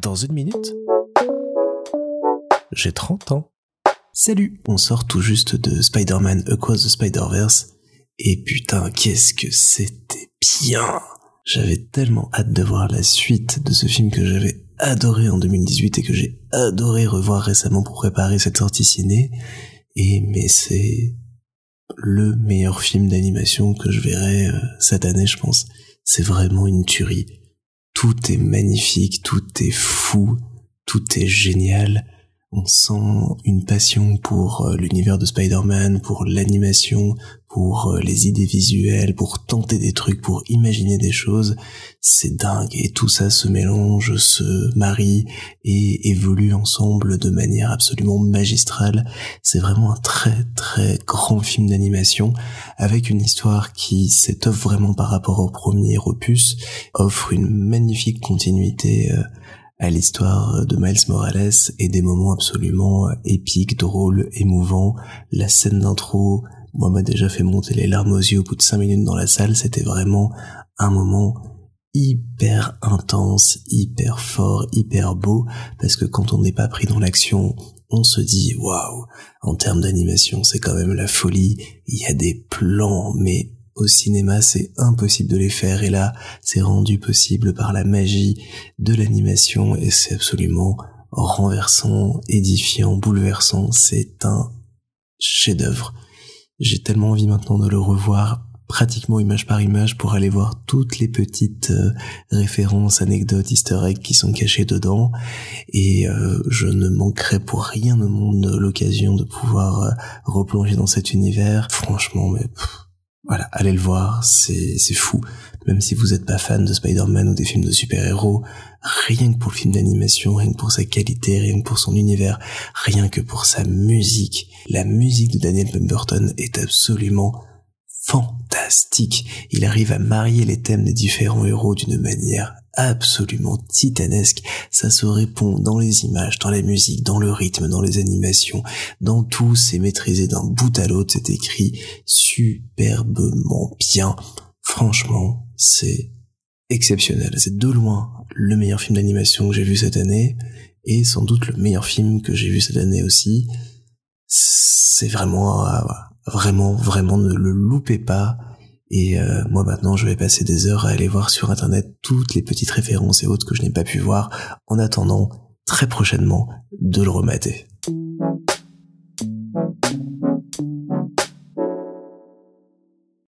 Dans une minute, j'ai 30 ans. Salut, on sort tout juste de Spider-Man Across the Spider-Verse, et putain, qu'est-ce que c'était bien J'avais tellement hâte de voir la suite de ce film que j'avais adoré en 2018 et que j'ai adoré revoir récemment pour préparer cette sortie ciné, et mais c'est le meilleur film d'animation que je verrai euh, cette année, je pense. C'est vraiment une tuerie. Tout est magnifique, tout est fou, tout est génial on sent une passion pour euh, l'univers de Spider-Man, pour l'animation, pour euh, les idées visuelles, pour tenter des trucs, pour imaginer des choses. C'est dingue et tout ça se mélange, se marie et évolue ensemble de manière absolument magistrale. C'est vraiment un très très grand film d'animation avec une histoire qui s'étoffe vraiment par rapport au premier opus, offre une magnifique continuité euh, à l'histoire de Miles Morales et des moments absolument épiques, drôles, émouvants. La scène d'intro, moi m'a déjà fait monter les larmes aux yeux au bout de cinq minutes dans la salle. C'était vraiment un moment hyper intense, hyper fort, hyper beau, parce que quand on n'est pas pris dans l'action, on se dit waouh, en termes d'animation, c'est quand même la folie. Il y a des plans, mais au cinéma, c'est impossible de les faire et là, c'est rendu possible par la magie de l'animation et c'est absolument renversant, édifiant, bouleversant. C'est un chef-d'œuvre. J'ai tellement envie maintenant de le revoir pratiquement image par image pour aller voir toutes les petites euh, références, anecdotes, easter eggs qui sont cachées dedans. Et euh, je ne manquerai pour rien au monde l'occasion de pouvoir euh, replonger dans cet univers. Franchement, mais... Voilà, allez le voir, c'est fou. Même si vous n'êtes pas fan de Spider-Man ou des films de super-héros, rien que pour le film d'animation, rien que pour sa qualité, rien que pour son univers, rien que pour sa musique, la musique de Daniel Pemberton est absolument fantastique. Il arrive à marier les thèmes des différents héros d'une manière absolument titanesque. Ça se répond dans les images, dans la musique, dans le rythme, dans les animations, dans tout. C'est maîtrisé d'un bout à l'autre. C'est écrit superbement bien. Franchement, c'est exceptionnel. C'est de loin le meilleur film d'animation que j'ai vu cette année et sans doute le meilleur film que j'ai vu cette année aussi. C'est vraiment, euh, vraiment, vraiment ne le loupez pas. Et euh, moi maintenant, je vais passer des heures à aller voir sur Internet toutes les petites références et autres que je n'ai pas pu voir, en attendant très prochainement de le remater.